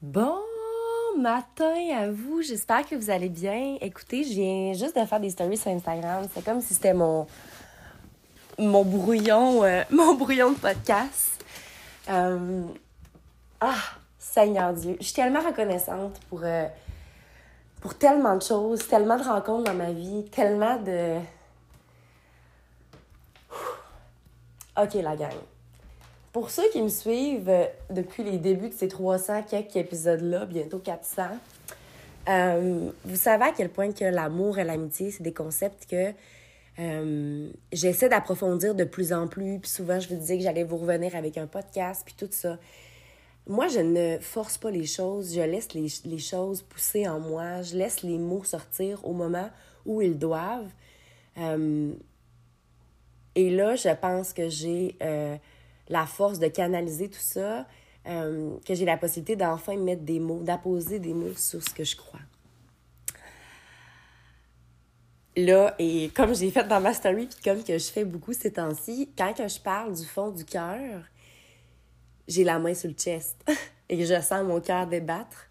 Bon matin à vous, j'espère que vous allez bien. Écoutez, je viens juste de faire des stories sur Instagram. C'est comme si c'était mon mon brouillon, euh, mon brouillon de podcast. Euh, ah, Seigneur Dieu, je suis tellement reconnaissante pour euh, pour tellement de choses, tellement de rencontres dans ma vie, tellement de OK, la gang. Pour ceux qui me suivent euh, depuis les débuts de ces 300 quelques épisodes-là, bientôt 400, euh, vous savez à quel point que l'amour et l'amitié, c'est des concepts que euh, j'essaie d'approfondir de plus en plus. Puis souvent, je vous disais que j'allais vous revenir avec un podcast, puis tout ça. Moi, je ne force pas les choses, je laisse les, les choses pousser en moi, je laisse les mots sortir au moment où ils doivent. et là, je pense que j'ai la force de canaliser tout ça, euh, que j'ai la possibilité d'enfin mettre des mots, d'apposer des mots sur ce que je crois. Là, et comme j'ai fait dans ma story, puis comme que je fais beaucoup ces temps-ci, quand que je parle du fond du cœur, j'ai la main sur le chest et je sens mon cœur débattre.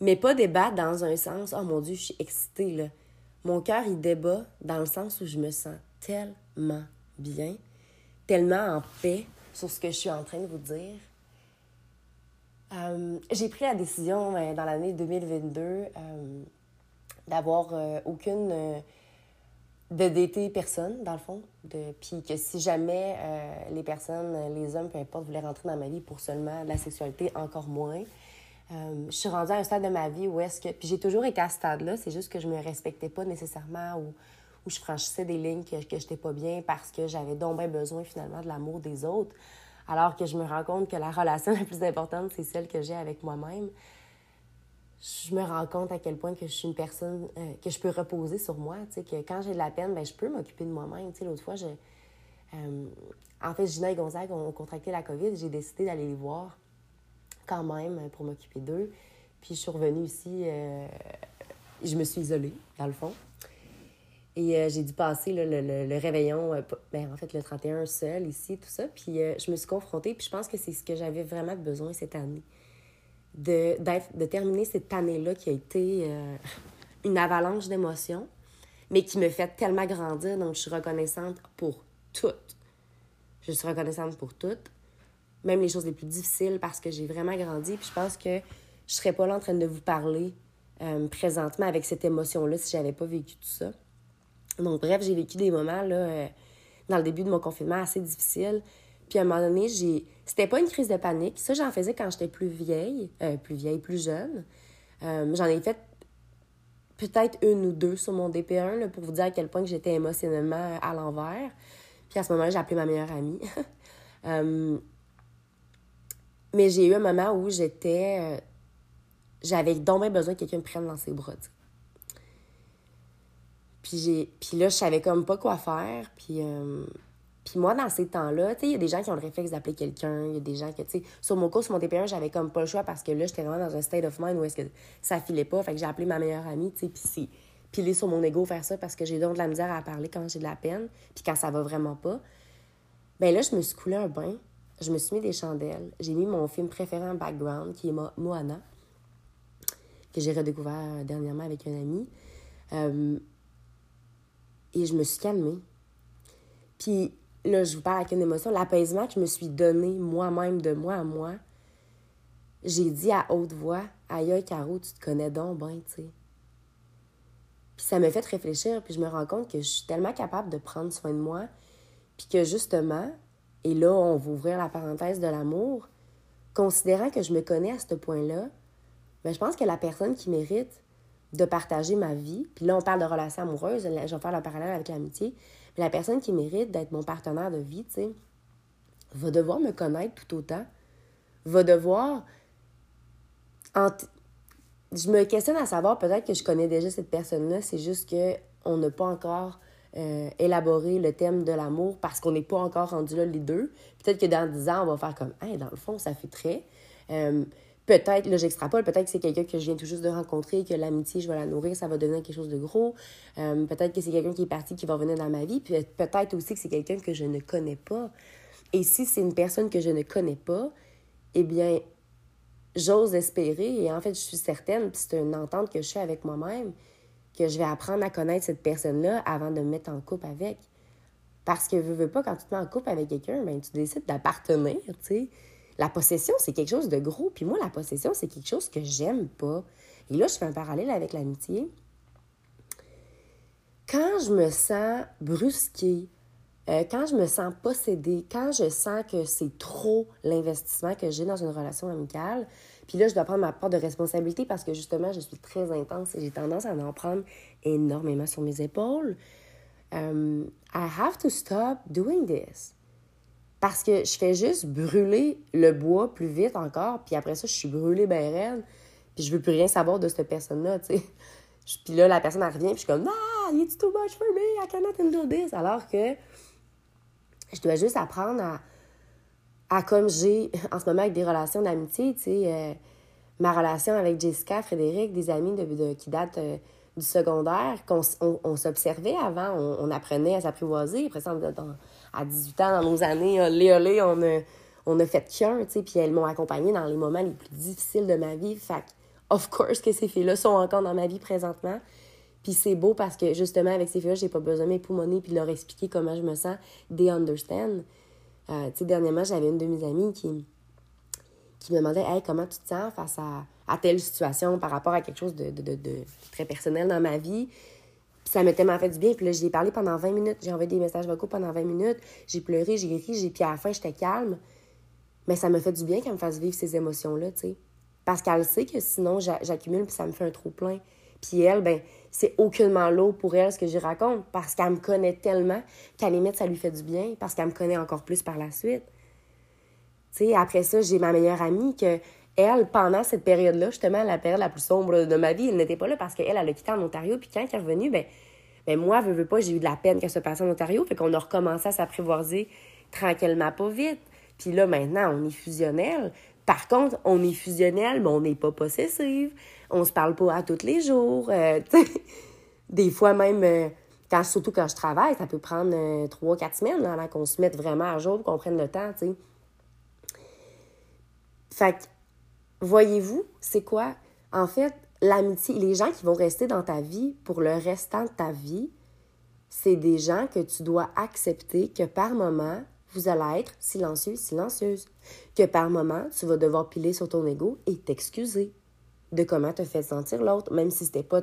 Mais pas débattre dans un sens, oh mon Dieu, je suis excitée, là. Mon cœur, il débat dans le sens où je me sens tellement bien, tellement en paix, sur ce que je suis en train de vous dire. Euh, j'ai pris la décision euh, dans l'année 2022 euh, d'avoir aucune. de dater personne, dans le fond. De, puis que si jamais les personnes, les hommes, peu importe, voulaient rentrer dans ma vie pour seulement la sexualité, encore moins. je suis rendue à un stade de ma vie où est-ce que. Puis j'ai toujours été à ce stade-là, c'est juste que je me respectais pas nécessairement ou où je franchissais des lignes que, que je n'étais pas bien parce que j'avais donc bien besoin finalement de l'amour des autres. Alors que je me rends compte que la relation la plus importante, c'est celle que j'ai avec moi-même. Je me rends compte à quel point que je suis une personne euh, que je peux reposer sur moi. Tu sais, que quand j'ai de la peine, ben, je peux m'occuper de moi-même. Tu sais, l'autre fois, je, euh, en fait, Gina et Gonzague ont contracté la COVID. J'ai décidé d'aller les voir quand même pour m'occuper d'eux. Puis je suis revenue ici, euh, je me suis isolée, dans le fond. Et euh, j'ai dû passer le, le, réveillon, euh, ben, en fait, le 31 seul ici, tout ça. Puis euh, je me suis confrontée, puis je pense que c'est ce que j'avais vraiment besoin cette année. De, de terminer cette année-là qui a été une avalanche d'émotions, mais qui me fait tellement grandir. Donc, je suis reconnaissante pour toutes. Je suis reconnaissante pour toutes, même les choses les plus difficiles, parce que j'ai vraiment grandi. Puis je pense que je serais pas là en train de vous parler présentement avec cette émotion-là si j'avais pas vécu tout ça. Donc, bref, j'ai vécu des moments, là, euh, dans le début de mon confinement, assez difficiles. Puis, à un moment donné, j'ai... C'était pas une crise de panique. Ça, j'en faisais quand j'étais plus vieille, euh, plus vieille, plus jeune. Euh, j'en ai fait peut-être une ou deux sur mon DP1 là, pour vous dire à quel point j'étais émotionnellement à l'envers. Puis à ce moment-là, j'ai appelé ma meilleure amie. mais j'ai eu un moment où j'étais... J'avais donc besoin que quelqu'un me prenne dans ses bras. Puis, puis là, je savais comme pas quoi faire. Puis, euh, moi, dans ces temps-là, il y a des gens qui ont le réflexe d'appeler quelqu'un. Il y a des gens sais, sur mon cours, sur mon TP1, j'avais comme pas le choix parce que là, j'étais vraiment dans un state of mind où est-ce que ça filait pas. Fait que j'ai appelé ma meilleure amie, tu puis c'est piler sur mon ego faire ça parce que j'ai donc de la misère à parler quand j'ai de la peine, puis quand ça va vraiment pas. Ben là, je me suis coulé un bain. Je me suis mis des chandelles. J'ai mis mon film préféré en background, qui est Moana, que j'ai redécouvert dernièrement avec un ami. Euh, et je me suis calmée. Puis là, je vous parle avec une émotion. L'apaisement que je me suis donné moi-même de moi à moi, j'ai dit à haute voix Aïe, Caro, tu te connais donc bien, tu sais. Puis ça m'a fait réfléchir, puis je me rends compte que je suis tellement capable de prendre soin de moi, puis que justement, et là, on va ouvrir la parenthèse de l'amour, considérant que je me connais à ce point-là, mais ben, je pense que la personne qui mérite de partager ma vie. Puis là, on parle de relations amoureuses, je vais faire le parallèle avec l'amitié. La personne qui mérite d'être mon partenaire de vie, tu sais, va devoir me connaître tout autant, va devoir... Je me questionne à savoir, peut-être que je connais déjà cette personne-là, c'est juste que on n'a pas encore euh, élaboré le thème de l'amour parce qu'on n'est pas encore rendu là les deux. Peut-être que dans dix ans, on va faire comme, hey, dans le fond, ça fait très. Euh, Peut-être, là, j'extrapole, peut-être que c'est quelqu'un que je viens tout juste de rencontrer, que l'amitié, je vais la nourrir, ça va devenir quelque chose de gros. Euh, peut-être que c'est quelqu'un qui est parti, qui va venir dans ma vie. Puis peut-être aussi que c'est quelqu'un que je ne connais pas. Et si c'est une personne que je ne connais pas, eh bien, j'ose espérer, et en fait, je suis certaine, puis c'est une entente que je fais avec moi-même, que je vais apprendre à connaître cette personne-là avant de me mettre en couple avec. Parce que, veux, veux pas, quand tu te mets en couple avec quelqu'un, ben, tu décides d'appartenir, tu sais. La possession, c'est quelque chose de gros. Puis moi, la possession, c'est quelque chose que j'aime pas. Et là, je fais un parallèle avec l'amitié. Quand je me sens brusquée, euh, quand je me sens possédée, quand je sens que c'est trop l'investissement que j'ai dans une relation amicale, puis là, je dois prendre ma part de responsabilité parce que justement, je suis très intense et j'ai tendance à en prendre énormément sur mes épaules. Um, I have to stop doing this. Parce que je fais juste brûler le bois plus vite encore, puis après ça, je suis brûlée ben raide, puis je veux plus rien savoir de cette personne-là, tu sais. Puis là, la personne, revient, puis je suis comme, ah, it's too much for me, I cannot handle this. Alors que je dois juste apprendre à, à comme j'ai en ce moment avec des relations d'amitié, tu sais, euh, ma relation avec Jessica, Frédéric, des amis de, qui datent euh, du secondaire, qu'on on, s'observait avant, on, apprenait à s'apprivoiser. Après ça, à 18 ans, dans nos années, olé, olé, on a, on a fait qu'un, tu sais, puis elles m'ont accompagnée dans les moments les plus difficiles de ma vie. Fait of course que ces filles-là sont encore dans ma vie présentement. Puis c'est beau parce que justement, avec ces filles-là, j'ai pas besoin de m'époumoner puis de leur expliquer comment je me sens. They understand. Euh, tu sais, dernièrement, j'avais une de mes amies qui, qui me demandait Hey, comment tu te sens face à, à telle situation par rapport à quelque chose de, de, de, très personnel dans ma vie? Puis ça m'a tellement fait du bien. Puis là, j'ai parlé pendant 20 minutes. J'ai envoyé des messages vocaux pendant 20 minutes. J'ai pleuré, j'ai ri, j'ai... puis à la fin, j'étais calme. Mais ça me fait du bien qu'elle me fasse vivre ces émotions-là, tu sais. Parce qu'elle sait que sinon, j'accumule puis ça me fait un trop plein. Puis elle, ben, c'est aucunement lourd pour elle ce que j'y raconte parce qu'elle me connaît tellement qu'à limite, ça lui fait du bien parce qu'elle me connaît encore plus par la suite. Tu sais, après ça, j'ai ma meilleure amie que elle, pendant cette période-là, justement, la période la plus sombre de ma vie, elle n'était pas là parce qu'elle, elle a quitté en Ontario. Puis quand elle est revenue, ben, ben moi, je veux pas, j'ai eu de la peine qu'elle se passe en Ontario. Fait qu'on a recommencé à s'apprivoiser tranquillement, pas vite. Puis là, maintenant, on est fusionnel. Par contre, on est fusionnel, mais on n'est pas possessive on se parle pas à tous les jours. Euh, des fois même, euh, surtout quand je travaille, ça peut prendre euh, trois, quatre semaines avant qu'on se mette vraiment à jour, qu'on prenne le temps, tu sais. Fait que, voyez-vous, c'est quoi? En fait, l'amitié, les gens qui vont rester dans ta vie pour le restant de ta vie, c'est des gens que tu dois accepter que par moment, vous allez être silencieux, silencieuse. Que par moment, tu vas devoir piler sur ton ego et t'excuser de comment te fait sentir l'autre, même si c'était pas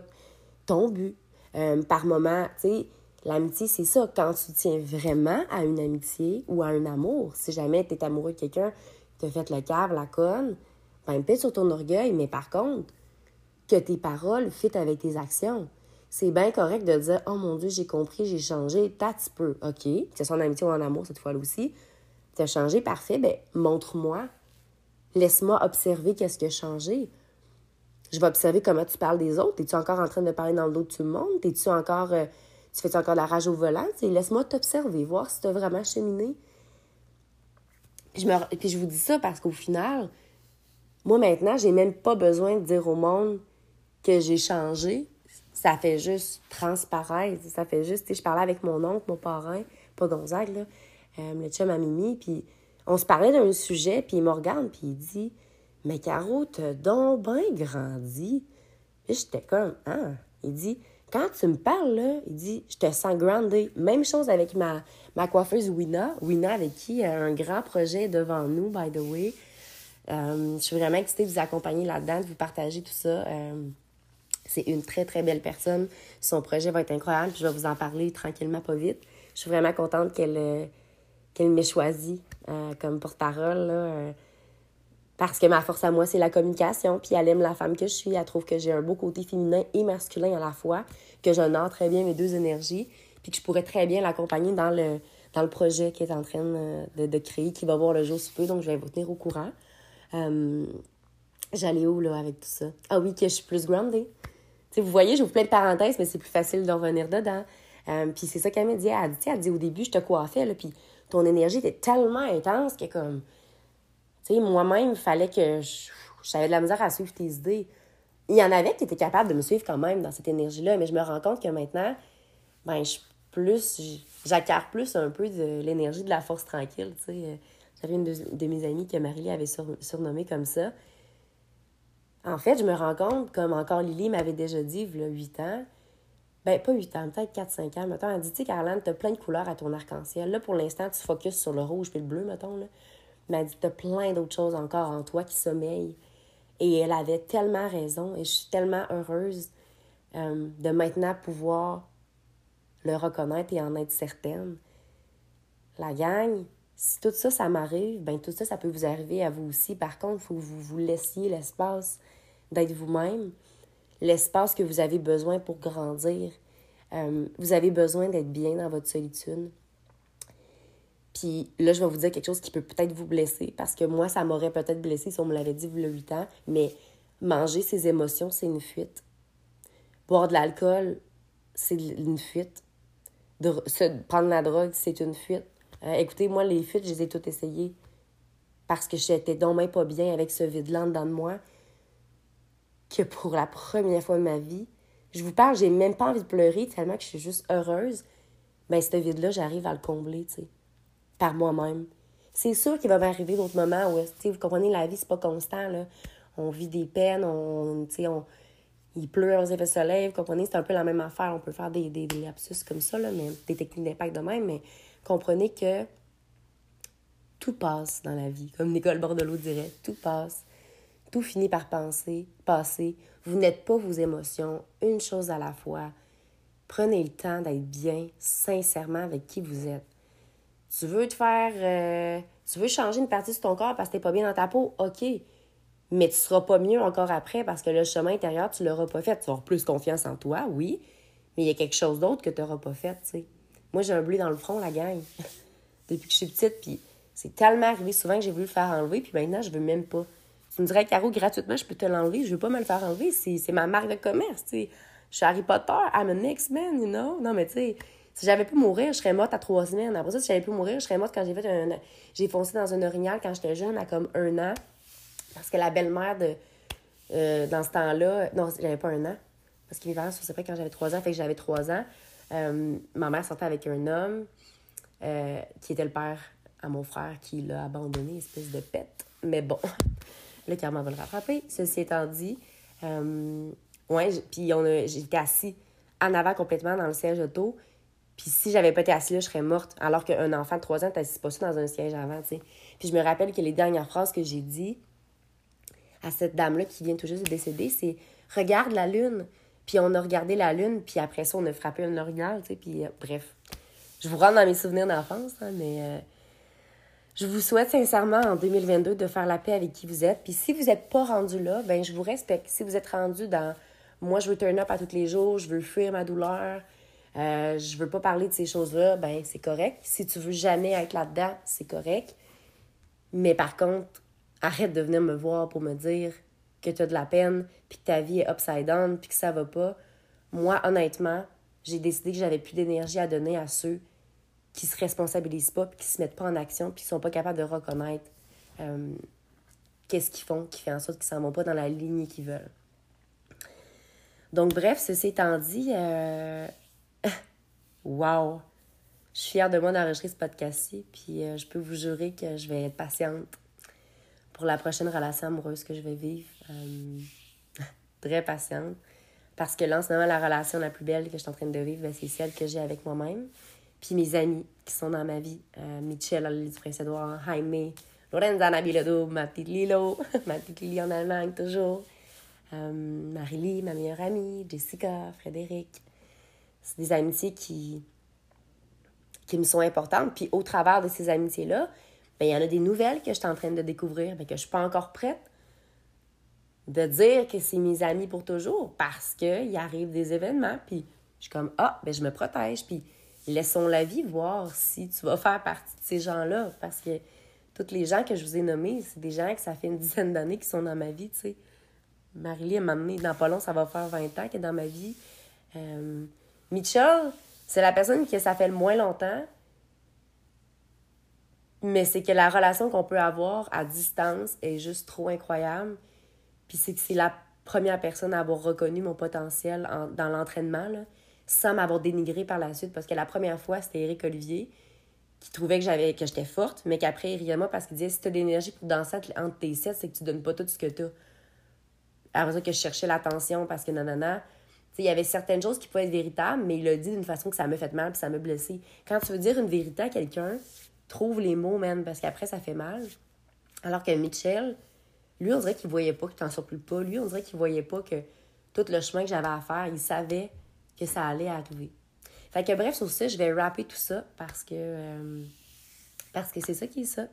ton but. Euh, par moment, tu sais, l'amitié, c'est ça. Quand tu tiens vraiment à une amitié ou à un amour, si jamais tu es amoureux de quelqu'un, te fait le cave, la conne, ben peut sur ton orgueil, mais par contre, que tes paroles fitent avec tes actions. C'est bien correct de dire Oh mon Dieu, j'ai compris, j'ai changé, t'as petit peu. OK, que ce soit en amitié ou en amour cette fois-là aussi. Tu as changé, parfait, ben montre-moi. Laisse-moi observer qu'est-ce qui a changé. Je vais observer comment tu parles des autres. Es-tu encore en train de parler dans le dos de tout le monde? Es-tu encore. Euh, tu fais encore de la rage au volant? Laisse-moi t'observer, voir si tu as vraiment cheminé. Je, me... Puis je vous dis ça parce qu'au final, moi maintenant, j'ai même pas besoin de dire au monde que j'ai changé. Ça fait juste transparaître. Ça fait juste. Je parlais avec mon oncle, mon parrain, pas Gonzague, là, euh, le chum Mimi, puis on se parlait d'un sujet, puis il me regarde, puis il dit mais Caro, t'as donc bien grandi. Puis j'étais comme, ah. Il dit, quand tu me parles, là, il dit, je te sens grandi. Même chose avec ma, ma coiffeuse Wina. Wina, avec qui a un grand projet devant nous, by the way. Euh, je suis vraiment excitée de vous accompagner là-dedans, de vous partager tout ça. Euh, c'est une très, très belle personne. Son projet va être incroyable, puis je vais vous en parler tranquillement, pas vite. Je suis vraiment contente qu'elle euh, qu'elle m'ait choisi comme porte-parole. Parce que ma force à moi, c'est la communication. Puis elle aime la femme que je suis. Elle trouve que j'ai un beau côté féminin et masculin à la fois, que j'honore très bien mes deux énergies, puis que je pourrais très bien l'accompagner dans le, dans le projet qu'elle est en train de, de, créer, qui va voir le jour sous peu. Donc, je vais vous tenir au courant. Euh, J'allais où, là, avec tout ça? Ah oui, que je suis plus grounded. vous voyez, je vous plein de parenthèses, mais c'est plus facile d'en revenir dedans. Euh, puis c'est ça qu'elle m'a dit. Elle dit, elle dit au début, je te coiffais, là, puis ton énergie était tellement intense que comme tu sais, moi-même, il fallait que j'avais de la misère à suivre tes idées. Il y en avait qui étaient capables de me suivre quand même dans cette énergie-là, mais je me rends compte que maintenant, ben, je plus, j'acquiers plus un peu de l'énergie de la force tranquille, tu sais. J'avais une de, mes amies que Marie avait surnommée comme ça. En fait, je me rends compte, comme encore Lily m'avait déjà dit, il y a 8 ans, ben pas 8 ans, peut-être 4-5 ans, mettons, elle dit, tu sais, Caroline, t'as plein de couleurs à ton arc-en-ciel. Là, pour l'instant, tu focuses sur le rouge puis le bleu, mettons, là. Mais dit, t'as plein d'autres choses encore en toi qui sommeillent. Et elle avait tellement raison, et je suis tellement heureuse euh, de maintenant pouvoir le reconnaître et en être certaine. La gang, si tout ça, ça m'arrive, ben tout ça, ça peut vous arriver à vous aussi. Par contre, il faut que vous vous laissiez l'espace d'être vous-même, l'espace que vous avez besoin pour grandir. Euh, vous avez besoin d'être bien dans votre solitude. Puis là, je vais vous dire quelque chose qui peut peut-être vous blesser, parce que moi, ça m'aurait peut-être blessé si on me l'avait dit il y a 8 ans, mais manger ses émotions, c'est une fuite. Boire de l'alcool, c'est une fuite. De, prendre la drogue, c'est une fuite. Euh, écoutez, moi, les fuites, je les ai toutes essayées parce que j'étais donc même pas bien avec ce vide-là dedans de moi que pour la première fois de ma vie, je vous parle, j'ai même pas envie de pleurer tellement que je suis juste heureuse. Ben, ce vide-là, j'arrive à le combler, tu sais, par moi-même. C'est sûr qu'il va m'arriver d'autres moments où, tu vous comprenez, la vie, c'est pas constant, là. On vit des peines, on, tu sais, on, il pleut aux effets soleil, vous comprenez, c'est un peu la même affaire. On peut faire des, des, des lapsus comme ça, là, mais des techniques d'impact de même, mais comprenez que tout passe dans la vie. Comme Nicole Bordelot dirait, tout passe. Tout finit par penser, passer. Vous n'êtes pas vos émotions, une chose à la fois. Prenez le temps d'être bien, sincèrement, avec qui vous êtes. Tu veux te faire. Euh, tu veux changer une partie de ton corps parce que t'es pas bien dans ta peau? OK. Mais tu seras pas mieux encore après parce que le chemin intérieur, tu l'auras pas fait. Tu avoir plus confiance en toi, oui. Mais il y a quelque chose d'autre que tu n'auras pas fait, tu sais. Moi, j'ai un bleu dans le front, la gang. Depuis que je suis petite, puis c'est tellement arrivé souvent que j'ai voulu le faire enlever, puis maintenant, je veux même pas. Tu me dirais, Caro, gratuitement, je peux te l'enlever. Je veux pas me le faire enlever. C'est ma marque de commerce, tu sais. Je suis Harry Potter, I'm an X-Men, you know? Non, mais tu sais, si j'avais pu mourir, je serais morte à trois semaines. Après ça, si j'avais pu mourir, je serais morte quand j'ai fait un. J'ai foncé dans un orignal quand j'étais jeune, à comme un an. Parce que la belle-mère de. Euh, dans ce temps-là. Non, j'avais pas un an. Parce qu'il vivait sur pas quand j'avais trois ans. Fait que j'avais trois ans. Euh, ma mère sortait avec un homme euh, qui était le père à mon frère qui l'a abandonné, espèce de pète. Mais bon, le karma va le rattraper. Ceci étant dit, euh, ouais, puis j'étais assis en avant complètement dans le siège auto. Puis si j'avais pas été assis là, je serais morte. Alors qu'un enfant de 3 ans, t'assises pas ça dans un siège avant, tu sais. Puis je me rappelle que les dernières phrases que j'ai dit à cette dame-là qui vient tout juste de décéder, c'est « Regarde la lune ». Puis on a regardé la lune, puis après ça, on a frappé un orignal, tu sais, puis euh, bref. Je vous rends dans mes souvenirs d'enfance, hein, mais euh, je vous souhaite sincèrement en 2022 de faire la paix avec qui vous êtes. Puis si vous n'êtes pas rendu là, ben je vous respecte. Si vous êtes rendu dans moi, je veux turn up à tous les jours, je veux fuir ma douleur, euh, je veux pas parler de ces choses-là, ben c'est correct. Si tu veux jamais être là-dedans, c'est correct. Mais par contre, arrête de venir me voir pour me dire que tu as de la peine, puis que ta vie est upside down, puis que ça va pas, moi, honnêtement, j'ai décidé que j'avais plus d'énergie à donner à ceux qui se responsabilisent pas, puis qui se mettent pas en action, puis qui sont pas capables de reconnaître euh, qu'est-ce qu'ils font, qui fait en sorte qu'ils s'en vont pas dans la ligne qu'ils veulent. Donc, bref, ceci étant dit, euh... wow! Je suis fière de moi d'enregistrer ce podcast-ci, puis euh, je peux vous jurer que je vais être patiente pour la prochaine relation amoureuse que je vais vivre. Euh, très patiente. Parce que là, en ce moment, la relation la plus belle que je suis en train de vivre, ben, c'est celle que j'ai avec moi-même. Puis mes amis qui sont dans ma vie. Euh, Michelle, l'île du Prince-Édouard, Jaime, Lorenza Nabilodo, ma petite Lilo, ma petite Lily en Allemagne toujours. Euh, Marie-Lie, ma meilleure amie, Jessica, Frédéric. C'est des amitiés qui, qui me sont importantes. Puis au travers de ces amitiés-là, ben, il y en a des nouvelles que je suis en train de découvrir, mais que je suis pas encore prête de dire que c'est mes amis pour toujours parce qu'il arrive des événements, puis je suis comme, ah, ben je me protège, puis laissons la vie voir si tu vas faire partie de ces gens-là, parce que tous les gens que je vous ai nommés, c'est des gens que ça fait une dizaine d'années qui sont dans ma vie, tu sais. Marie-Lie, m'a donné, dans pas long, ça va faire 20 ans qu'elle est dans ma vie. Euh, Mitchell, c'est la personne que ça fait le moins longtemps, mais c'est que la relation qu'on peut avoir à distance est juste trop incroyable. Puis c'est que c'est la première personne à avoir reconnu mon potentiel dans l'entraînement, sans m'avoir dénigré par la suite. Parce que la première fois, c'était Eric Olivier qui trouvait que j'avais que j'étais forte, mais qu'après, il moi parce qu'il disait si tu as de l'énergie pour danser entre tes sets, c'est que tu donnes pas tout ce que tu as. Après ça, que je cherchais l'attention parce que nanana. Il y avait certaines choses qui pouvaient être véritables, mais il l'a dit d'une façon que ça me fait mal puis ça m'a blessé. Quand tu veux dire une vérité à quelqu'un, trouve les mots, même, parce qu'après, ça fait mal. Alors que Mitchell, lui, on dirait qu'il voyait pas que tu n'en plus pas. Lui, on dirait qu'il voyait pas que tout le chemin que j'avais à faire, il savait que ça allait arriver. Fait que bref, sur ça, je vais rapper tout ça parce que euh, c'est ça qui est ça.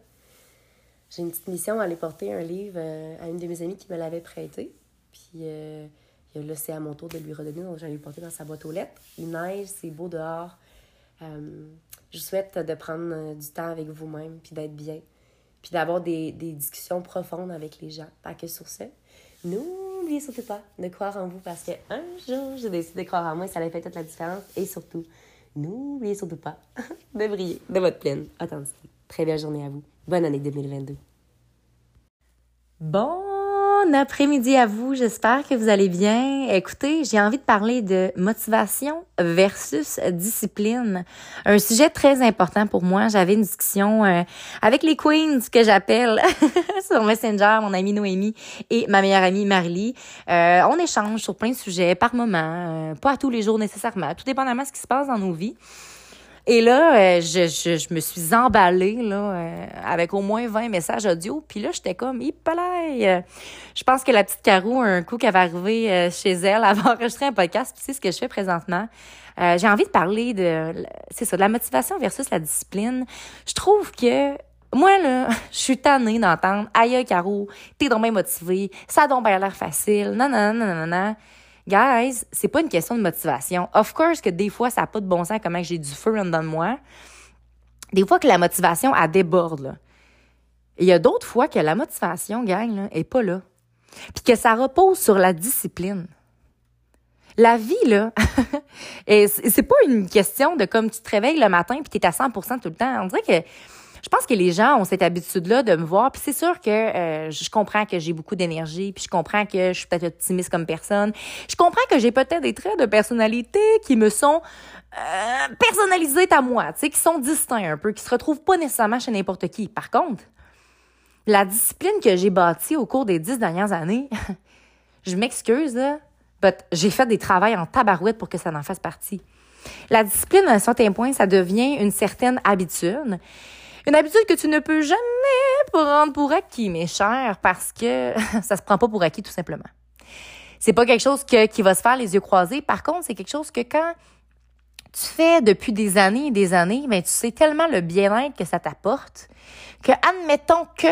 J'ai une petite mission à aller porter un livre euh, à une de mes amies qui me l'avait prêté. Puis euh, là, c'est à mon tour de lui redonner, donc j'allais le porter dans sa boîte aux lettres. Il neige, c'est beau dehors. je vous souhaite de prendre du temps avec vous-même, puis d'être bien, puis d'avoir des, des, discussions profondes avec les gens, pas que sur ça. N'oubliez surtout pas de croire en vous parce qu'un jour, j'ai décidé de croire en moi et ça allait faire toute la différence. Et surtout, n'oubliez surtout pas de briller de votre pleine authenticité. Très belle journée à vous. Bonne année 2022. Bon après-midi à vous. J'espère que vous allez bien. Écoutez, j'ai envie de parler de motivation versus discipline. Un sujet très important pour moi. J'avais une discussion euh, avec les queens que j'appelle sur Messenger, mon amie Noémie et ma meilleure amie Marly. Euh, on échange sur plein de sujets par moment, euh, pas tous les jours nécessairement, tout dépendamment de ce qui se passe dans nos vies. Et là, euh, je, je, je, me suis emballée là, euh, avec au moins 20 messages audio. Puis là, j'étais comme, hippalaï! Je pense que la petite Caro, un coup qu'elle va arriver euh, chez elle, elle va enregistrer un podcast. Puis c'est ce que je fais présentement? J'ai envie de parler de, c'est ça, de la motivation versus la discipline. Je trouve que moi, là, je suis tannée d'entendre « Aïe, Caro, t'es donc bien motivée, ça a donc bien l'air facile, non, non, non, non, non. » Guys, c'est pas une question de motivation. Of course que des fois, ça n'a pas de bon sens comment j'ai du feu en dedans de moi. Des fois que la motivation, elle déborde, il y a d'autres fois que la motivation, gang, là, est pas là. Puis que ça repose sur la discipline. La vie, là, c'est pas une question de comme tu te réveilles le matin puis t'es à 100% tout le temps. On dirait que je pense que les gens ont cette habitude-là de me voir. Puis c'est sûr que euh, je comprends que j'ai beaucoup d'énergie, puis je comprends que je suis peut-être optimiste comme personne. Je comprends que j'ai peut-être des traits de personnalité qui me sont euh, personnalisés à moi, tu sais, qui sont distincts un peu, qui se retrouvent pas nécessairement chez n'importe qui. Par contre, la discipline que j'ai bâtie au cours des dix dernières années, je m'excuse, but j'ai fait des travails en tabarouette pour que ça en fasse partie. La discipline, à un certain point, ça devient une certaine habitude. Une habitude que tu ne peux jamais prendre pour acquis, mes chers, parce que ça se prend pas pour acquis tout simplement. C'est pas quelque chose qui va se faire les yeux croisés. Par contre, c'est quelque chose que quand tu fais depuis des années et des années, ben, tu sais tellement le bien-être que ça t'apporte que, admettons que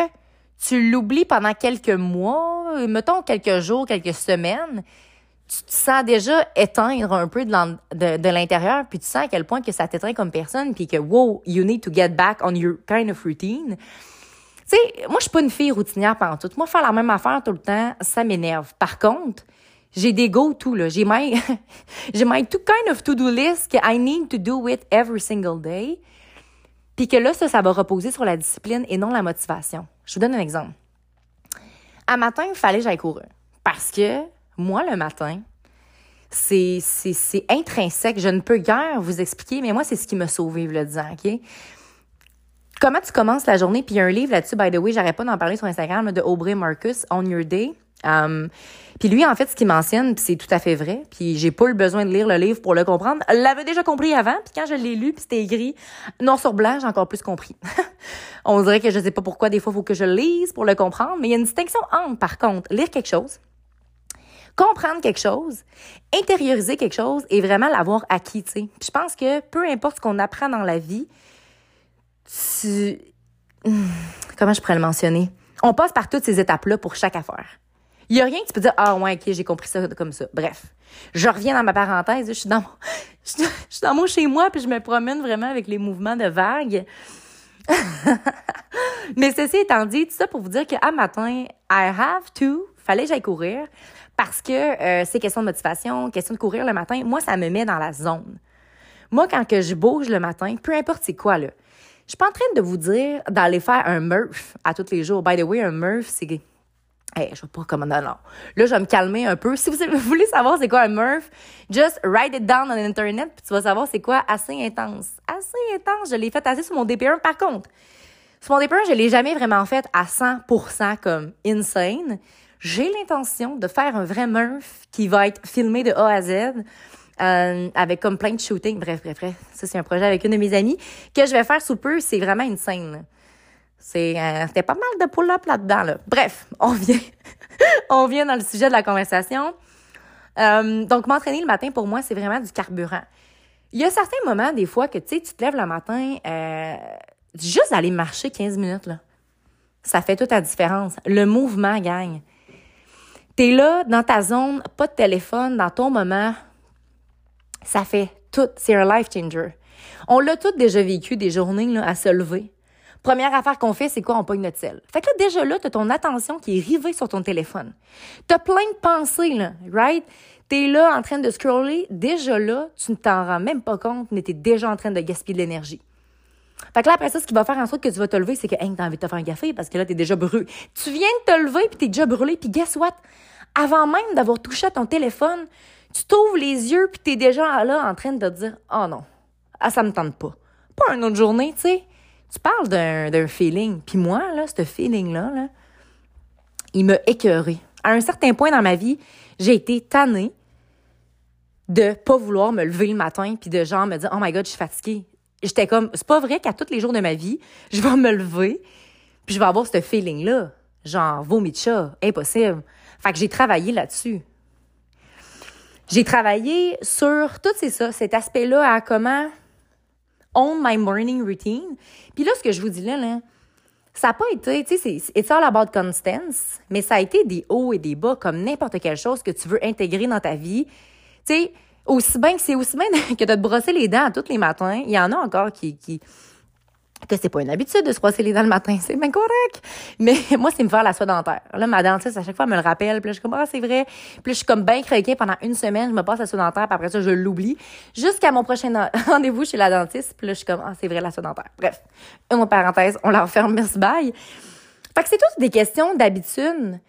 tu l'oublies pendant quelques mois, mettons quelques jours, quelques semaines, tu te sens déjà éteindre un peu de l'intérieur, puis tu sens à quel point que ça t'éteint comme personne, puis que, wow, you need to get back on your kind of routine. Tu sais, moi, je suis pas une fille routinière pendant tout. Moi, faire la même affaire tout le temps, ça m'énerve. Par contre, j'ai des go-to, là. J'ai my, j'ai my tout kind of to-do list que I need to do it every single day. Puis que là, ça, ça va reposer sur la discipline et non la motivation. Je vous donne un exemple. À matin, il fallait que j'aille courir. Parce que moi, le matin, c'est, intrinsèque. Je ne peux guère vous expliquer, mais moi, c'est ce qui m'a sauvé, le disant, OK? Comment tu commences la journée? Puis il y a un livre là-dessus, by the way, j'arrête pas d'en parler sur Instagram, de Aubrey Marcus, On Your Day. Um, puis lui, en fait, ce qu'il mentionne, c'est tout à fait vrai. Puis j'ai pas le besoin de lire le livre pour le comprendre. L'avais déjà compris avant. Puis quand je l'ai lu, puis c'était écrit noir sur blanc, j'ai encore plus compris. On dirait que je sais pas pourquoi des fois faut que je lise pour le comprendre. Mais il y a une distinction entre, par contre, lire quelque chose comprendre quelque chose, intérioriser quelque chose et vraiment l'avoir acquis, tu je pense que peu importe ce qu'on apprend dans la vie, tu... Comment je pourrais le mentionner? On passe par toutes ces étapes-là pour chaque affaire. Il y a rien que tu peux dire, ah ouais, ok, j'ai compris ça comme ça. Bref. Je reviens dans ma parenthèse, je suis dans mon, je suis dans mon chez moi puis je me promène vraiment avec les mouvements de vagues. Mais ceci étant dit, tout ça pour vous dire que à matin, I have to, fallait que j'aille courir parce que euh, c'est question de motivation, question de courir le matin. Moi, ça me met dans la zone. Moi, quand que je bouge le matin, peu importe c'est quoi, là, je suis pas en train de vous dire d'aller faire un Murph à tous les jours. By the way, un Murph, c'est... Hey, je sais pas comment... Non, non. Là, je vais me calmer un peu. Si vous voulez savoir c'est quoi un Murph, just write it down on Internet, puis tu vas savoir c'est quoi assez intense. Assez intense. Je l'ai fait assez sur mon DP1. Par contre, sur mon DP1, je l'ai jamais vraiment fait à 100% comme insane. J'ai l'intention de faire un vrai Murph qui va être filmé de A à Z. Euh, avec comme plein de shooting. Bref, bref, bref. Ça, c'est un projet avec une de mes amies que je vais faire sous peu. C'est vraiment une scène. C'est, euh, c'était pas mal de pull-up là-dedans, là. Bref, on vient, on vient dans le sujet de la conversation. Euh, donc, m'entraîner le matin, pour moi, c'est vraiment du carburant. Il y a certains moments, des fois, que, tu sais, tu te lèves le matin, juste aller marcher 15 minutes, là. Ça fait toute la différence. Le mouvement gagne. T'es là, dans ta zone, pas de téléphone, dans ton moment. Ça fait tout. C'est un life changer. On l'a toutes déjà vécu, des journées, là, à se lever Première affaire qu'on fait, c'est quoi? On pogne notre sel. Fait que là, déjà là, t'as ton attention qui est rivée sur ton téléphone. T'as plein de pensées, là, right? T'es là en train de scroller. Déjà là, tu ne t'en rends même pas compte, mais t'es déjà en train de gaspiller de l'énergie. Fait que là, après ça, ce qui va faire en sorte que tu vas te lever, c'est que, hey, t'as envie de te faire un café parce que là, t'es déjà brûlé. Tu viens de te lever puis t'es déjà brûlé puis guess what? Avant même d'avoir touché à ton téléphone, tu t'ouvres les yeux puis t'es déjà là en train de te dire, oh non, ah, ça me tente pas. Pas une autre journée, tu sais. Tu parles d'un feeling. Puis moi, là, ce feeling-là, là, il m'a écœuré. À un certain point dans ma vie, j'ai été tannée de pas vouloir me lever le matin puis de genre me dire oh my god je suis fatiguée j'étais comme c'est pas vrai qu'à tous les jours de ma vie je vais me lever puis je vais avoir ce feeling là genre vomi de chat impossible fait que j'ai travaillé là-dessus j'ai travaillé sur tout c'est ça cet aspect là à comment own my morning routine. Puis là, ce que je vous dis là, là ça n'a pas été, tu sais, it's all about constance, mais ça a été des hauts et des bas comme n'importe quelle chose que tu veux intégrer dans ta vie. Tu sais, aussi bien que c'est aussi bien que de te brosser les dents tous les matins. Il y en a encore qui, que c'est pas une habitude de se brosser les dents le matin, c'est bien correct. Mais moi, c'est me faire la soie dentaire. Là, ma dentiste, à chaque fois, me le rappelle. Puis là, je suis comme, ah, c'est vrai. Puis là, je suis comme bien craquée pendant une semaine. Je me passe la soie dentaire. Puis après ça, je l'oublie. Jusqu'à mon prochain rendez-vous chez la dentiste. Puis là, je suis comme, ah, c'est vrai, la soie dentaire. Bref. Une parenthèse, on la referme, merci, bye. Fait que c'est toutes des questions d'habitude.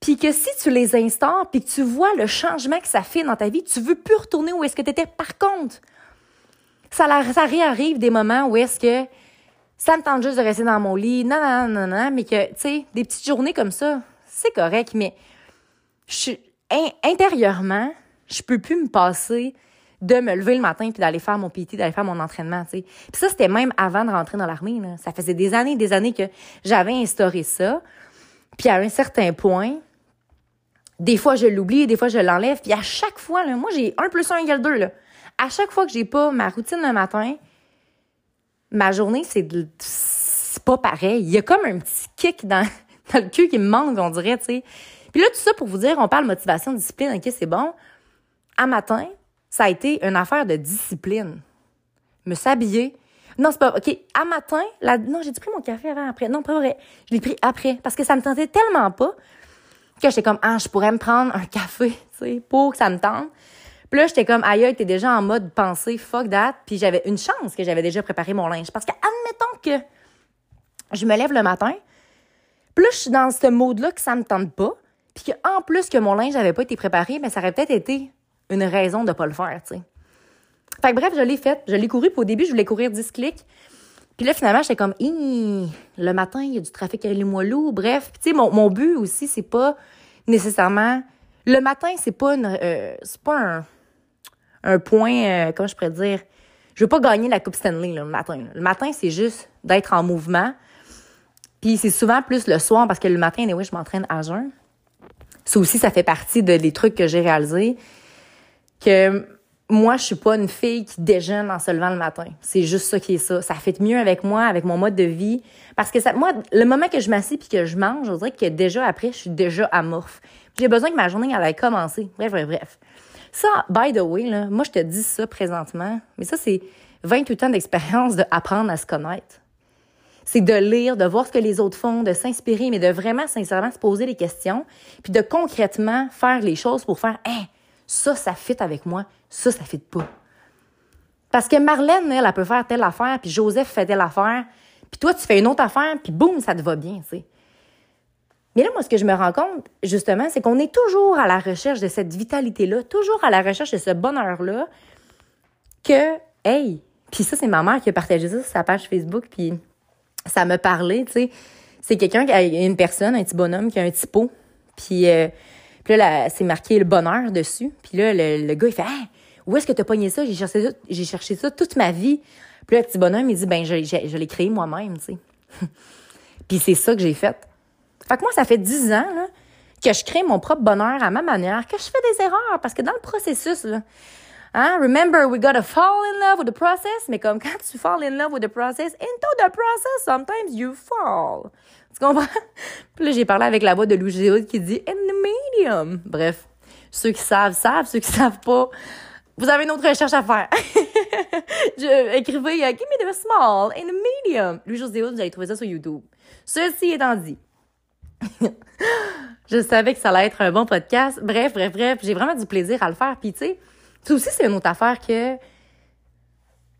Puis que si tu les instaures, puis que tu vois le changement que ça fait dans ta vie, tu veux plus retourner où est-ce que tu étais. Par contre, ça, réarrive des moments où est-ce que ça me tente juste de rester dans mon lit, non, non, non, non, mais que, tu sais, des petites journées comme ça, c'est correct, mais je, intérieurement, je peux plus me passer de me lever le matin puis d'aller faire mon PT, d'aller faire mon entraînement, tu sais. Puis ça, c'était même avant de rentrer dans l'armée. Ça faisait des années des années que j'avais instauré ça. Puis à un certain point, des fois, je l'oublie, des fois, je l'enlève. Puis à chaque fois, là, moi, j'ai un plus un égale deux, là à chaque fois que j'ai pas ma routine le matin, ma journée, c'est pas pareil. Il y a comme un petit kick dans, dans le cul qui me manque, on dirait, tu sais. Puis là, tout ça pour vous dire, on parle motivation, discipline, OK, c'est bon. À matin, ça a été une affaire de discipline. Me s'habiller. Non, c'est pas OK. À matin, non, j'ai pris mon café avant, après? Non, pas vrai. Je l'ai pris après parce que ça me tentait tellement pas que j'étais comme, ah, je pourrais me prendre un café, tu sais, pour que ça me tente. Puis là, j'étais comme, aïe, t'es déjà en mode pensée, fuck that. Puis j'avais une chance que j'avais déjà préparé mon linge. Parce que, admettons que je me lève le matin, là, je suis dans ce mode-là que ça me tente pas. Puis qu'en plus que mon linge n'avait pas été préparé, mais ça aurait peut-être été une raison de pas le faire, tu sais. Fait que bref, je l'ai fait. Je l'ai couru. Puis au début, je voulais courir 10 clics. Puis là, finalement, j'étais comme, le matin, il y a du trafic à lourd. Bref, tu sais, mon, mon but aussi, c'est pas nécessairement. Le matin, c'est pas une, euh, c'est pas un, un point, euh, comment je pourrais dire, je veux pas gagner la Coupe Stanley le matin. Le matin, c'est juste d'être en mouvement. Puis c'est souvent plus le soir parce que le matin, oui, je m'entraîne à jeun. Ça aussi, ça fait partie de, des trucs que j'ai réalisés. Que moi, je suis pas une fille qui déjeune en se levant le matin. C'est juste ça qui est ça. Ça fait mieux avec moi, avec mon mode de vie. Parce que ça, moi, le moment que je m'assieds puis que je mange, je dirais que déjà après, je suis déjà amorphe. J'ai besoin que ma journée, elle ait commencé. Bref, bref, bref. Ça, by the way, là, moi, je te dis ça présentement, mais ça, c'est 28 ans d'expérience d'apprendre à se connaître. C'est de lire, de voir ce que les autres font, de s'inspirer, mais de vraiment, sincèrement, se poser des questions, puis de concrètement faire les choses pour faire, hein, ça, ça fit avec moi, ça, ça fit pas. Parce que Marlène, elle, elle peut faire telle affaire, puis Joseph fait telle affaire, puis toi, tu fais une autre affaire, puis boum, ça te va bien, tu sais. Mais là, moi, ce que je me rends compte, justement, c'est qu'on est toujours à la recherche de cette vitalité-là, toujours à la recherche de ce bonheur-là, que, hey, puis ça, c'est ma mère qui a partagé ça sur sa page Facebook, puis ça me parlait, tu sais. C'est quelqu'un qui a une personne, un petit bonhomme qui a un petit pot, Puis, euh, là, c'est marqué le bonheur dessus. Puis là, le, gars, il fait hey, Où est-ce que t'as pogné ça? J'ai cherché ça, j'ai cherché ça toute ma vie. Puis là, le petit bonhomme, il dit Ben, je, je, l'ai créé moi-même, tu sais. puis c'est ça que j'ai fait. Fait que moi, ça fait dix ans là, que je crée mon propre bonheur à ma manière, que je fais des erreurs. Parce que dans le processus, Hein? Remember, we gotta fall in love with the process. Mais comme quand tu fall in love with the process, into the process, sometimes you fall. Tu comprends? Puis là, j'ai parlé avec la voix de Louis Géod qui dit in the medium. Bref, ceux qui savent, savent. Ceux qui savent pas, vous avez une autre recherche à faire. Je, écrivez uh, Give me the small in the medium. Louis José vous allez trouver ça sur YouTube. Ceci étant dit, je savais que ça allait être un bon podcast. Bref, bref, bref, j'ai vraiment du plaisir à le faire. Puis tu sais, ça aussi, c'est une autre affaire que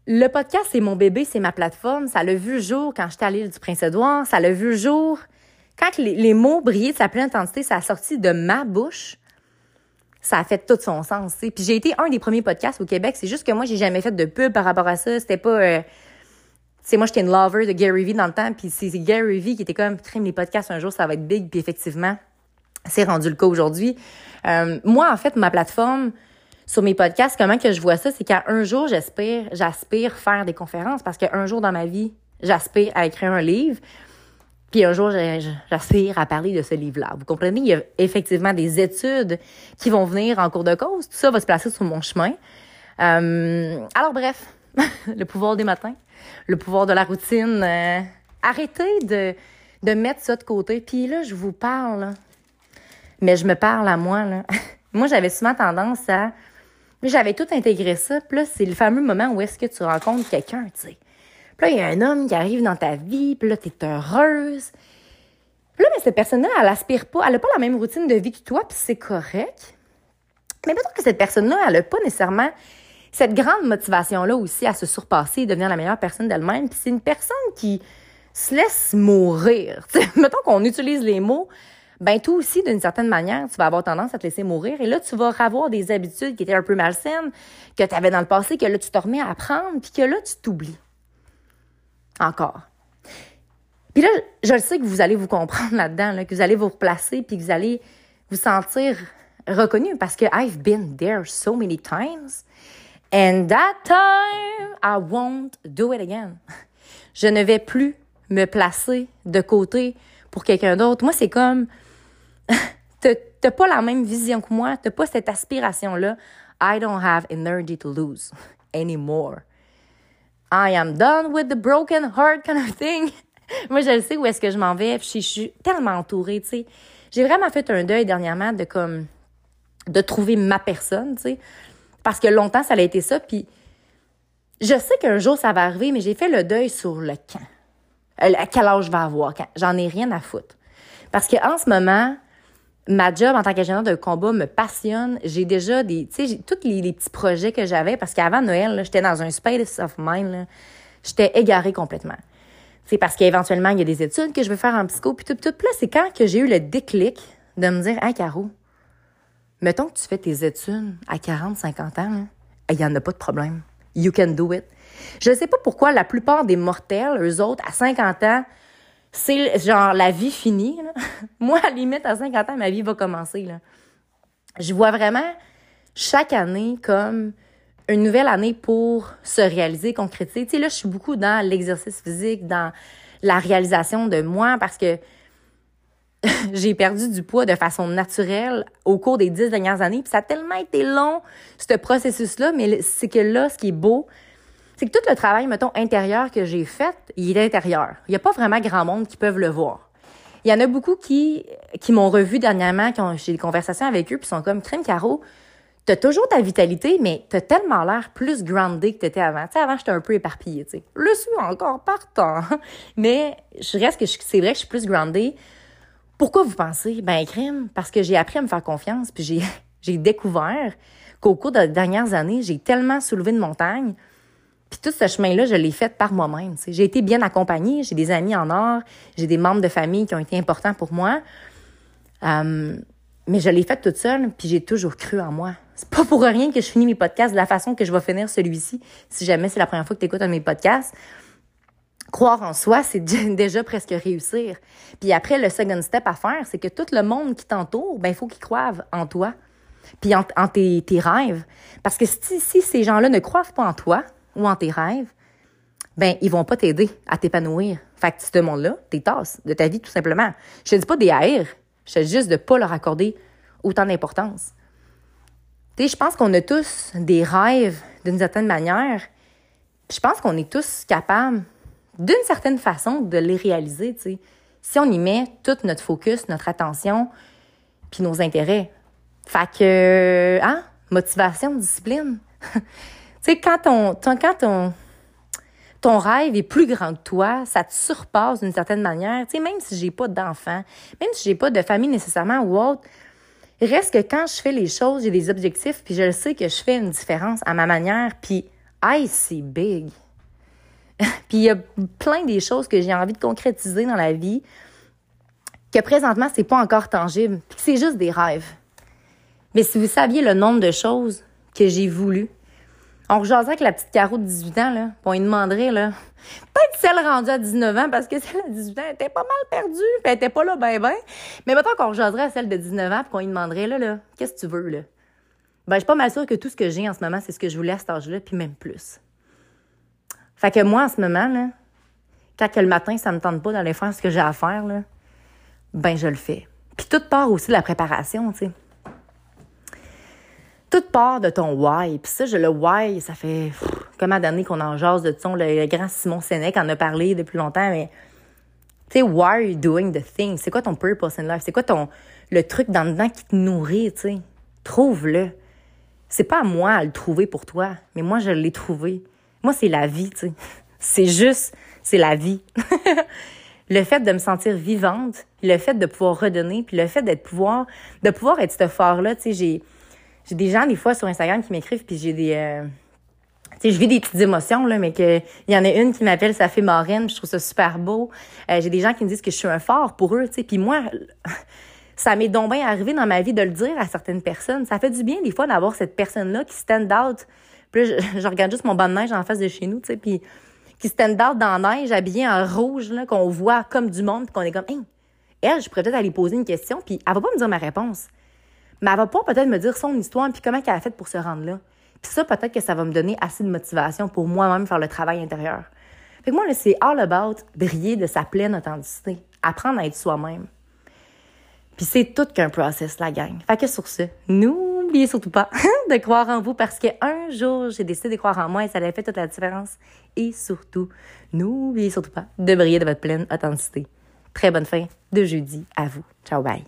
le podcast, c'est mon bébé, c'est ma plateforme. Ça l'a vu le jour quand j'étais à l'île du Prince-Édouard. Ça l'a vu le jour quand les, mots brillaient de sa pleine intensité, ça a sorti de ma bouche. Ça a fait tout son sens, Puis j'ai été un des premiers podcasts au Québec. C'est juste que moi, j'ai jamais fait de pub par rapport à ça. C'était pas... Euh, tu moi, j'étais une lover de Gary Vee dans le temps, puis c'est Gary Vee qui était comme, crime les podcasts, un jour, ça va être big, puis effectivement, c'est rendu le cas aujourd'hui. Euh, moi, en fait, ma plateforme, sur mes podcasts, comment que je vois ça, c'est qu'à un jour, j'espère, j'aspire faire des conférences parce qu'un jour dans ma vie, j'aspire à écrire un livre. Puis un jour, j'aspire à parler de ce livre-là. Vous comprenez? Il y a effectivement des études qui vont venir en cours de cause. Tout ça va se placer sur mon chemin. Euh, alors bref, le pouvoir des matins, le pouvoir de la routine. Euh, arrêtez de, de mettre ça de côté. Puis là, je vous parle, mais je me parle à moi. Là. moi, j'avais souvent tendance à j'avais tout intégré ça. Puis là, c'est le fameux moment où est-ce que tu rencontres quelqu'un, tu sais. Puis là, il y a un homme qui arrive dans ta vie, puis là, t'es heureuse. Puis là, mais cette personne-là, elle aspire pas, elle a pas la même routine de vie que toi, puis c'est correct. Mais peut-être que cette personne-là, elle a pas nécessairement cette grande motivation-là aussi à se surpasser et devenir la meilleure personne d'elle-même. Puis c'est une personne qui se laisse mourir. Mettons qu'on utilise les mots ben toi aussi, d'une certaine manière, tu vas avoir tendance à te laisser mourir. Et là, tu vas avoir des habitudes qui étaient un peu malsaines, que tu avais dans le passé, que là, tu te remets à apprendre, puis que là, tu t'oublies. Encore. Puis là, je sais que vous allez vous comprendre là-dedans, que vous allez vous replacer, puis que vous allez vous sentir reconnu parce que I've been there so many times. And that time, I won't do it again. Je ne vais plus me placer de côté pour quelqu'un d'autre. Moi, c'est comme, t'as pas la même vision que moi, t'as pas cette aspiration-là. I don't have energy to lose anymore. I am done with the broken heart kind of thing. moi, je sais où est-ce que je m'en vais, puis je, suis tellement entourée, tu sais. J'ai vraiment fait un deuil dernièrement de comme, de trouver ma personne, tu sais. Parce que longtemps, ça a été ça, puis je sais qu'un jour, ça va arriver, mais j'ai fait le deuil sur le camp. Euh, à quel âge je vais avoir? J'en ai rien à foutre. Parce qu'en ce moment, ma job en tant qu'agent de combat me passionne. J'ai déjà des, tu sais, tous les, petits projets que j'avais parce qu'avant Noël, j'étais dans un space of mind. J'étais égarée complètement. C'est parce qu'éventuellement, il y a des études que je veux faire en psycho, puis tout, tout. Puis là, c'est quand que j'ai eu le déclic de me dire, ah, Caro, mettons que tu fais tes études à 40, 50 ans, il n'y en a pas de problème. You can do it. Je ne sais pas pourquoi la plupart des mortels, eux autres, à 50 ans, c'est genre la vie finie. Moi, à limite, à 50 ans, ma vie va commencer. Là. Je vois vraiment chaque année comme une nouvelle année pour se réaliser, concrétiser. Tu sais, là, je suis beaucoup dans l'exercice physique, dans la réalisation de moi parce que j'ai perdu du poids de façon naturelle au cours des dix dernières années. Puis ça a tellement été long, ce processus-là, mais c'est que là, ce qui est beau, c'est que tout le travail, mettons, intérieur que j'ai fait, il est intérieur. Il n'y a pas vraiment grand monde qui peuvent le voir. Il y en a beaucoup qui, qui m'ont revu dernièrement, qui ont, j'ai des conversations avec eux, puis sont comme, Crème Caro, t'as toujours ta vitalité, mais t'as tellement l'air plus groundé que t'étais avant. Tu sais, avant, j'étais un peu éparpillée, tu sais. Le suis encore partant. mais je reste que c'est vrai que je suis plus groundée. Pourquoi vous pensez? Ben, crème, parce que j'ai appris à me faire confiance, puis j'ai, découvert qu'au cours des dernières années, j'ai tellement soulevé de montagnes puis tout ce chemin-là, je l'ai fait par moi-même. J'ai été bien accompagnée, j'ai des amis en or, j'ai des membres de famille qui ont été importants pour moi. Euh, mais je l'ai fait toute seule, puis j'ai toujours cru en moi. C'est pas pour rien que je finis mes podcasts de la façon que je vais finir celui-ci, si jamais c'est la première fois que tu écoutes un de mes podcasts. Croire en soi, c'est déjà presque réussir. Puis après, le second step à faire, c'est que tout le monde qui t'entoure, ben, il faut qu'ils croient en toi, puis en, tes, tes, rêves. Parce que si, si ces gens-là ne croient pas en toi ou en tes rêves, ben, ils vont pas t'aider à t'épanouir. Fait que ce monde-là, tes tasses de ta vie, tout simplement. Je te dis pas des haïr, je te dis juste de pas leur accorder autant d'importance. Tu sais, je pense qu'on a tous des rêves d'une certaine manière. Je pense qu'on est tous capables d'une certaine façon de les réaliser. Si on y met tout notre focus, notre attention, puis nos intérêts. Fait que, hein, motivation, discipline. tu sais, quand ton, ton, rêve est plus grand que toi, ça te surpasse d'une certaine manière. Tu sais, même si j'ai pas d'enfants, même si j'ai pas de famille nécessairement ou autre, reste que quand je fais les choses, j'ai des objectifs, puis je sais que je fais une différence à ma manière, puis I see big. Puis il y a plein des choses que j'ai envie de concrétiser dans la vie que présentement, c'est pas encore tangible, c'est juste des rêves. Mais si vous saviez le nombre de choses que j'ai voulu, on rejaserait avec la petite Caro de 18 ans, là, on lui demanderait, là, peut-être celle rendue à 19 ans, parce que celle à 18 ans était pas mal perdue, puis elle était pas là ben ben. Mais maintenant qu'on rejaserait à celle de 19 ans, puis qu'on lui demanderait, là, là, qu'est-ce que tu veux, là? Ben, je suis pas mal sûre que tout ce que j'ai en ce moment, c'est ce que je voulais à cet âge-là, puis même plus. Fait que moi, en ce moment, quand le matin, ça me tente pas d'aller faire ce que j'ai à faire, là, ben je le fais. Puis toute part aussi de la préparation, tu sais. Toute part de ton why. Puis ça, je le why, ça fait comment d'années qu'on en jase de son, le grand Simon Sénèque en a parlé depuis longtemps, mais tu sais, why are you doing the thing? C'est quoi ton purpose in life? C'est quoi ton le truc dans dedans qui te nourrit, tu sais? Trouve-le. C'est pas à moi à le trouver pour toi, mais moi, je l'ai trouvé. Moi, c'est la vie, tu sais. C'est juste, c'est la vie. le fait de me sentir vivante, le fait de pouvoir redonner, puis le fait d'être pouvoir, de pouvoir être ce fort-là, tu sais, j'ai, j'ai des gens, des fois, sur Instagram qui m'écrivent, puis j'ai des, euh, tu sais, je vis des petites émotions, là, mais que, il y en a une qui m'appelle ça fait marraine, je trouve ça super beau. Euh, j'ai des gens qui me disent que je suis un fort pour eux, tu sais, puis moi, ça m'est donc bien arrivé dans ma vie de le dire à certaines personnes. Ça fait du bien, des fois, d'avoir cette personne-là qui stand out, puis là, je, regarde juste mon banc de neige en face de chez nous, tu sais, puis qui stand out dans la neige, habillé en rouge, là, qu'on voit comme du monde, puis qu'on est comme, hey, elle, je pourrais peut-être aller poser une question, puis elle va pas me dire ma réponse. Mais elle va pas peut-être me dire son histoire, puis comment elle a fait pour se rendre là. Puis ça, peut-être que ça va me donner assez de motivation pour moi-même faire le travail intérieur. Fait que moi, là, c'est all about briller de sa pleine authenticité. Apprendre à être soi-même. Puis c'est tout qu'un process, la gang. Fait que sur ce, n'oubliez surtout pas de croire en vous parce qu'un jour, j'ai décidé de croire en moi et ça a fait toute la différence. Et surtout, n'oubliez surtout pas de briller de votre pleine authenticité. Très bonne fin de jeudi à vous. Ciao, bye.